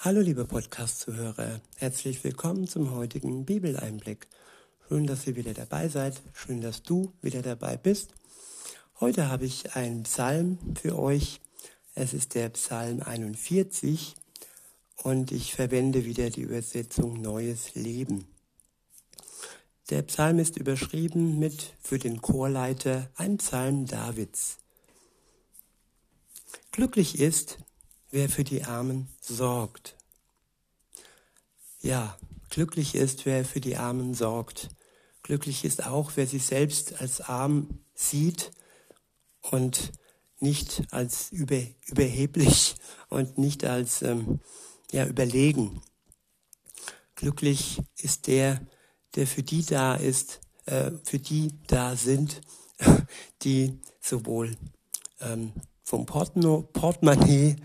Hallo liebe Podcast-Zuhörer, herzlich willkommen zum heutigen Bibeleinblick. Schön, dass ihr wieder dabei seid, schön, dass du wieder dabei bist. Heute habe ich einen Psalm für euch. Es ist der Psalm 41 und ich verwende wieder die Übersetzung Neues Leben. Der Psalm ist überschrieben mit für den Chorleiter ein Psalm Davids. Glücklich ist, wer für die Armen sorgt. Ja, glücklich ist, wer für die Armen sorgt. Glücklich ist auch, wer sich selbst als arm sieht und nicht als über, überheblich und nicht als ähm, ja, überlegen. Glücklich ist der, der für die da ist, äh, für die da sind, die sowohl ähm, vom Portemonnaie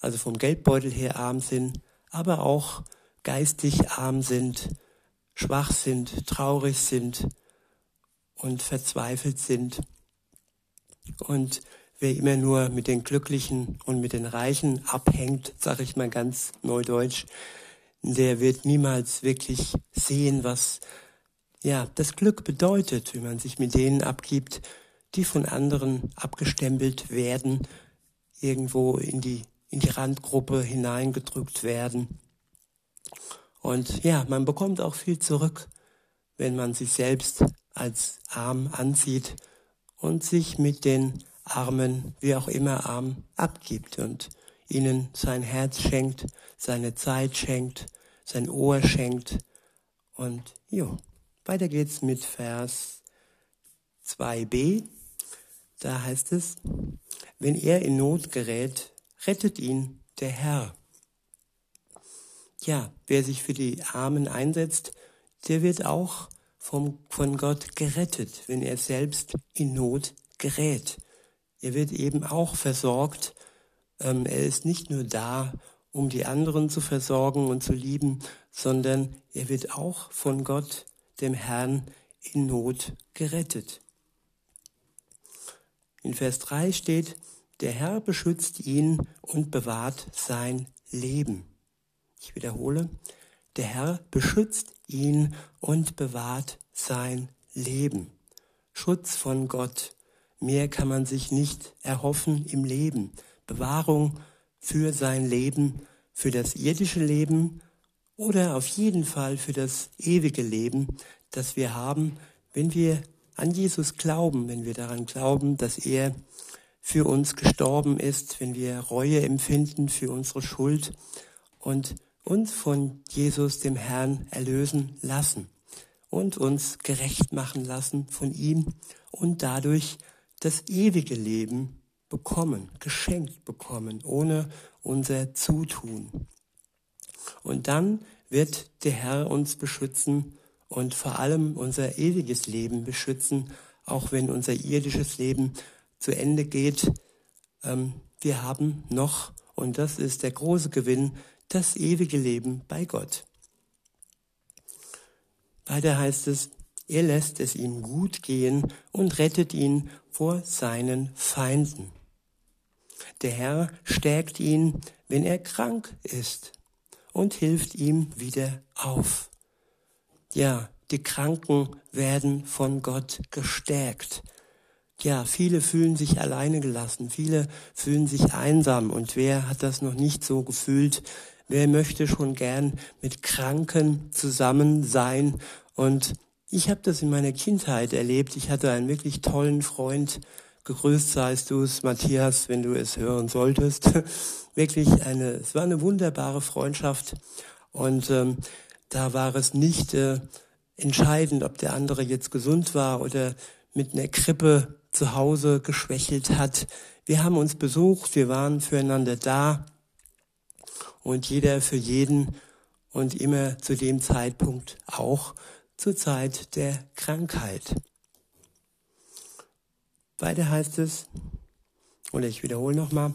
also vom Geldbeutel her arm sind, aber auch geistig arm sind, schwach sind, traurig sind und verzweifelt sind. Und wer immer nur mit den Glücklichen und mit den Reichen abhängt, sage ich mal ganz neudeutsch, der wird niemals wirklich sehen, was ja das Glück bedeutet, wenn man sich mit denen abgibt, die von anderen abgestempelt werden, irgendwo in die in die Randgruppe hineingedrückt werden. Und ja, man bekommt auch viel zurück, wenn man sich selbst als arm ansieht und sich mit den Armen, wie auch immer arm, abgibt und ihnen sein Herz schenkt, seine Zeit schenkt, sein Ohr schenkt. Und jo, weiter geht's mit Vers 2b. Da heißt es, wenn er in Not gerät, rettet ihn der Herr. Ja, wer sich für die Armen einsetzt, der wird auch vom, von Gott gerettet, wenn er selbst in Not gerät. Er wird eben auch versorgt. Ähm, er ist nicht nur da, um die anderen zu versorgen und zu lieben, sondern er wird auch von Gott, dem Herrn, in Not gerettet. In Vers 3 steht, der Herr beschützt ihn und bewahrt sein Leben. Ich wiederhole, der Herr beschützt ihn und bewahrt sein Leben. Schutz von Gott. Mehr kann man sich nicht erhoffen im Leben. Bewahrung für sein Leben, für das irdische Leben oder auf jeden Fall für das ewige Leben, das wir haben, wenn wir an Jesus glauben, wenn wir daran glauben, dass er für uns gestorben ist, wenn wir Reue empfinden für unsere Schuld und uns von Jesus, dem Herrn, erlösen lassen und uns gerecht machen lassen von ihm und dadurch das ewige Leben bekommen, geschenkt bekommen, ohne unser Zutun. Und dann wird der Herr uns beschützen und vor allem unser ewiges Leben beschützen, auch wenn unser irdisches Leben zu Ende geht, ähm, wir haben noch, und das ist der große Gewinn, das ewige Leben bei Gott. Weiter heißt es, er lässt es ihm gut gehen und rettet ihn vor seinen Feinden. Der Herr stärkt ihn, wenn er krank ist und hilft ihm wieder auf. Ja, die Kranken werden von Gott gestärkt ja, viele fühlen sich alleine gelassen, viele fühlen sich einsam und wer hat das noch nicht so gefühlt? Wer möchte schon gern mit Kranken zusammen sein? Und ich habe das in meiner Kindheit erlebt. Ich hatte einen wirklich tollen Freund. Gegrüßt seist du es, Matthias, wenn du es hören solltest. wirklich eine, es war eine wunderbare Freundschaft. Und ähm, da war es nicht äh, entscheidend, ob der andere jetzt gesund war oder mit einer Krippe zu Hause geschwächelt hat. Wir haben uns besucht, wir waren füreinander da und jeder für jeden und immer zu dem Zeitpunkt auch zur Zeit der Krankheit. Weiter heißt es, oder ich wiederhole nochmal,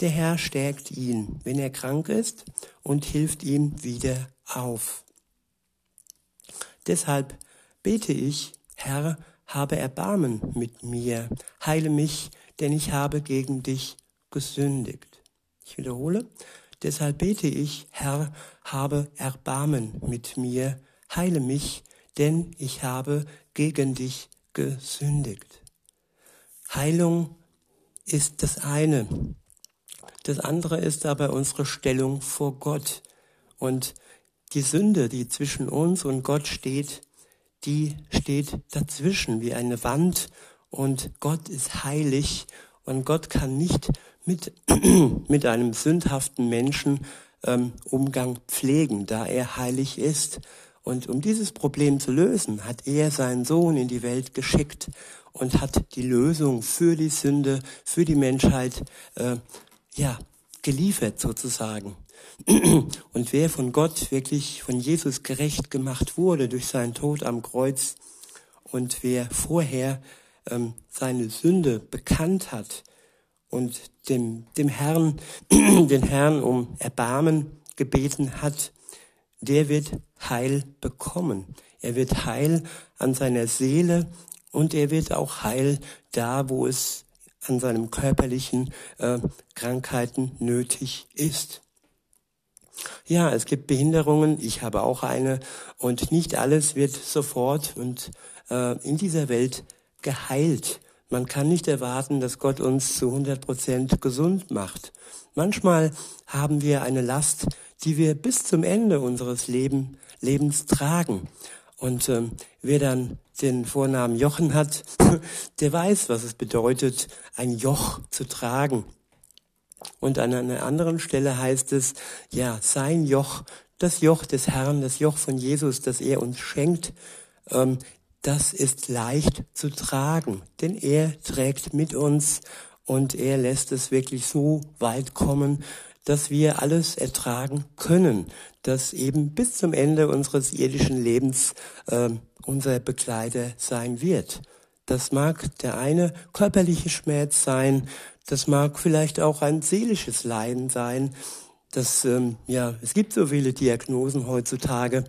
der Herr stärkt ihn, wenn er krank ist und hilft ihm wieder auf. Deshalb bete ich, Herr, habe Erbarmen mit mir, heile mich, denn ich habe gegen dich gesündigt. Ich wiederhole, Deshalb bete ich, Herr, habe Erbarmen mit mir, heile mich, denn ich habe gegen dich gesündigt. Heilung ist das eine. Das andere ist aber unsere Stellung vor Gott. Und die Sünde, die zwischen uns und Gott steht, die steht dazwischen wie eine Wand und Gott ist heilig und Gott kann nicht mit, mit einem sündhaften Menschen ähm, Umgang pflegen, da er heilig ist. Und um dieses Problem zu lösen, hat er seinen Sohn in die Welt geschickt und hat die Lösung für die Sünde, für die Menschheit, äh, ja, geliefert sozusagen. Und wer von Gott wirklich von Jesus gerecht gemacht wurde durch seinen Tod am Kreuz und wer vorher ähm, seine Sünde bekannt hat und dem, dem Herrn, den Herrn um Erbarmen gebeten hat, der wird Heil bekommen. Er wird Heil an seiner Seele und er wird auch Heil da, wo es an seinem körperlichen äh, Krankheiten nötig ist. Ja, es gibt Behinderungen, ich habe auch eine und nicht alles wird sofort und äh, in dieser Welt geheilt. Man kann nicht erwarten, dass Gott uns zu 100 Prozent gesund macht. Manchmal haben wir eine Last, die wir bis zum Ende unseres Leben, Lebens tragen. Und ähm, wer dann den Vornamen Jochen hat, der weiß, was es bedeutet, ein Joch zu tragen. Und an einer anderen Stelle heißt es, ja, sein Joch, das Joch des Herrn, das Joch von Jesus, das er uns schenkt, ähm, das ist leicht zu tragen, denn er trägt mit uns und er lässt es wirklich so weit kommen, dass wir alles ertragen können, dass eben bis zum Ende unseres irdischen Lebens äh, unser Begleiter sein wird. Das mag der eine körperliche Schmerz sein, das mag vielleicht auch ein seelisches Leiden sein. Das, ähm, ja, es gibt so viele Diagnosen heutzutage.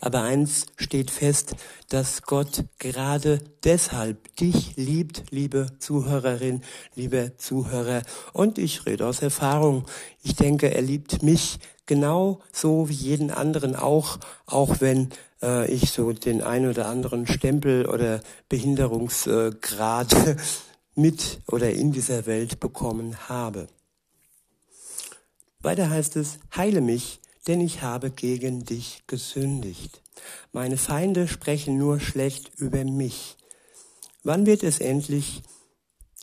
Aber eins steht fest, dass Gott gerade deshalb dich liebt, liebe Zuhörerin, liebe Zuhörer. Und ich rede aus Erfahrung. Ich denke, er liebt mich genau so wie jeden anderen auch, auch wenn äh, ich so den ein oder anderen Stempel oder Behinderungsgrad mit oder in dieser Welt bekommen habe. Weiter heißt es, heile mich, denn ich habe gegen dich gesündigt. Meine Feinde sprechen nur schlecht über mich. Wann wird es endlich,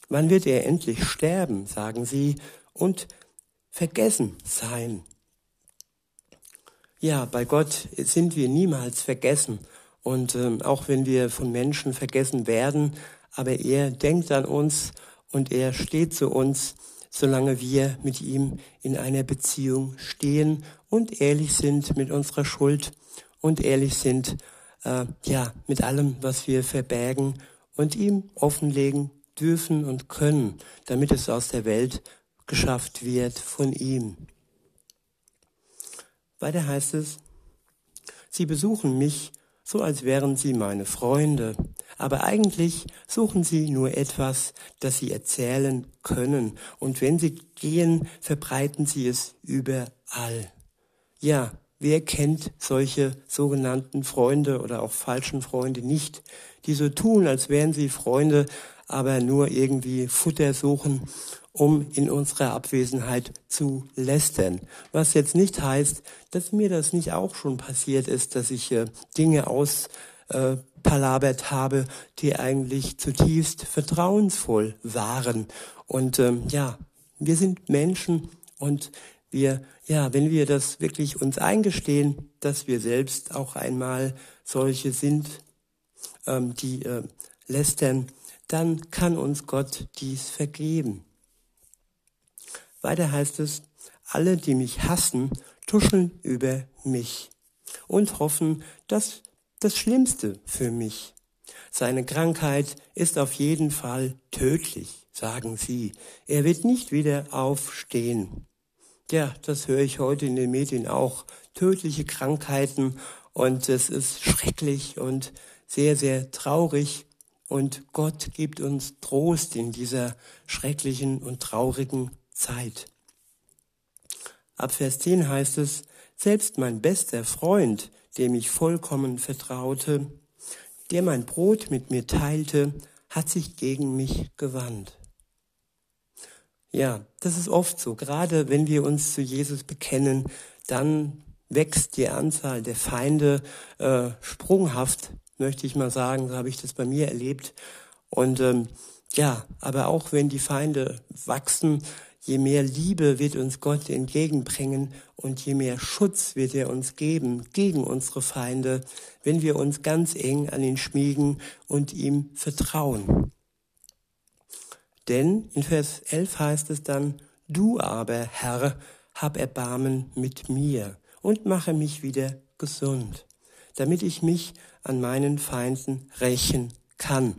wann wird er endlich sterben, sagen sie, und vergessen sein? Ja, bei Gott sind wir niemals vergessen. Und ähm, auch wenn wir von Menschen vergessen werden, aber er denkt an uns und er steht zu uns, solange wir mit ihm in einer Beziehung stehen und ehrlich sind mit unserer Schuld und ehrlich sind, äh, ja, mit allem, was wir verbergen und ihm offenlegen dürfen und können, damit es aus der Welt geschafft wird von ihm. Weiter heißt es, Sie besuchen mich so als wären sie meine Freunde, aber eigentlich suchen sie nur etwas, das sie erzählen können, und wenn sie gehen, verbreiten sie es überall. Ja, wer kennt solche sogenannten Freunde oder auch falschen Freunde nicht, die so tun, als wären sie Freunde, aber nur irgendwie Futter suchen um in unserer Abwesenheit zu lästern. Was jetzt nicht heißt, dass mir das nicht auch schon passiert ist, dass ich äh, Dinge auspalabert äh, habe, die eigentlich zutiefst vertrauensvoll waren. Und ähm, ja, wir sind Menschen und wir, ja, wenn wir das wirklich uns eingestehen, dass wir selbst auch einmal solche sind, ähm, die äh, lästern, dann kann uns Gott dies vergeben. Weiter heißt es, alle, die mich hassen, tuscheln über mich und hoffen, dass das Schlimmste für mich. Seine Krankheit ist auf jeden Fall tödlich, sagen sie. Er wird nicht wieder aufstehen. Ja, das höre ich heute in den Medien auch. Tödliche Krankheiten und es ist schrecklich und sehr, sehr traurig. Und Gott gibt uns Trost in dieser schrecklichen und traurigen Zeit. Ab Vers 10 heißt es, selbst mein bester Freund, dem ich vollkommen vertraute, der mein Brot mit mir teilte, hat sich gegen mich gewandt. Ja, das ist oft so. Gerade wenn wir uns zu Jesus bekennen, dann wächst die Anzahl der Feinde äh, sprunghaft, möchte ich mal sagen. So habe ich das bei mir erlebt. Und ähm, ja, aber auch wenn die Feinde wachsen, je mehr Liebe wird uns Gott entgegenbringen und je mehr Schutz wird er uns geben gegen unsere Feinde, wenn wir uns ganz eng an ihn schmiegen und ihm vertrauen. Denn in Vers 11 heißt es dann, du aber, Herr, hab Erbarmen mit mir und mache mich wieder gesund, damit ich mich an meinen Feinden rächen kann.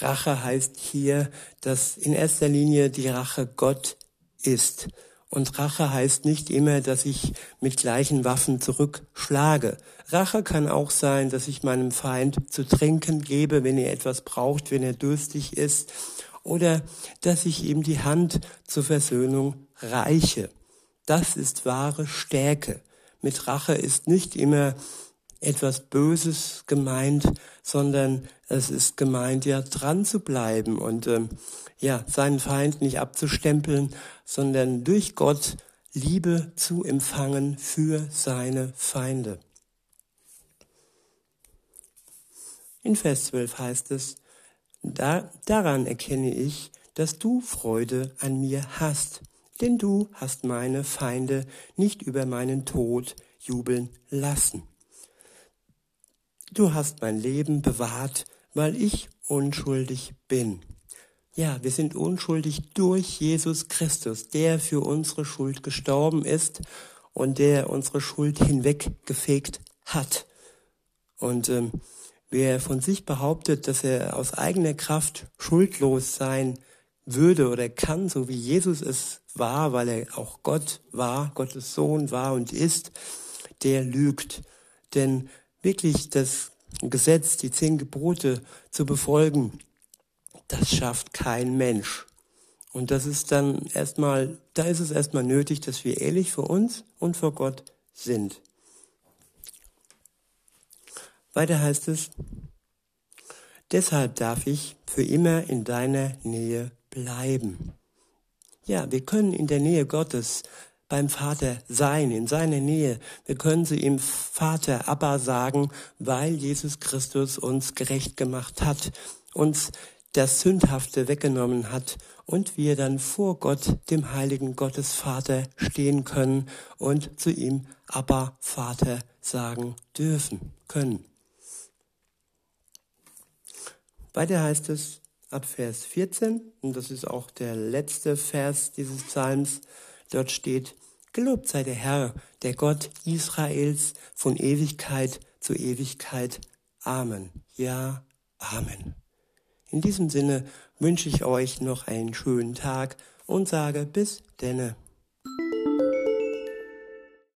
Rache heißt hier, dass in erster Linie die Rache Gott ist. Und Rache heißt nicht immer, dass ich mit gleichen Waffen zurückschlage. Rache kann auch sein, dass ich meinem Feind zu trinken gebe, wenn er etwas braucht, wenn er durstig ist. Oder dass ich ihm die Hand zur Versöhnung reiche. Das ist wahre Stärke. Mit Rache ist nicht immer etwas Böses gemeint, sondern es ist gemeint, ja, dran zu bleiben und ähm, ja, seinen Feind nicht abzustempeln, sondern durch Gott Liebe zu empfangen für seine Feinde. In Vers 12 heißt es, da, daran erkenne ich, dass du Freude an mir hast, denn du hast meine Feinde nicht über meinen Tod jubeln lassen. Du hast mein Leben bewahrt, weil ich unschuldig bin. Ja, wir sind unschuldig durch Jesus Christus, der für unsere Schuld gestorben ist und der unsere Schuld hinweggefegt hat. Und ähm, wer von sich behauptet, dass er aus eigener Kraft schuldlos sein würde oder kann, so wie Jesus es war, weil er auch Gott war, Gottes Sohn war und ist, der lügt. Denn wirklich das Gesetz, die zehn Gebote zu befolgen, das schafft kein Mensch. Und das ist dann erstmal, da ist es erstmal nötig, dass wir ehrlich vor uns und vor Gott sind. Weiter heißt es, deshalb darf ich für immer in deiner Nähe bleiben. Ja, wir können in der Nähe Gottes beim Vater sein, in seiner Nähe. Wir können zu ihm Vater, Abba sagen, weil Jesus Christus uns gerecht gemacht hat, uns das Sündhafte weggenommen hat und wir dann vor Gott, dem heiligen Gottes Vater, stehen können und zu ihm Abba Vater sagen dürfen können. Weiter heißt es ab Vers 14, und das ist auch der letzte Vers dieses Psalms, Dort steht, Gelobt sei der Herr, der Gott Israels von Ewigkeit zu Ewigkeit. Amen. Ja, Amen. In diesem Sinne wünsche ich euch noch einen schönen Tag und sage bis denne.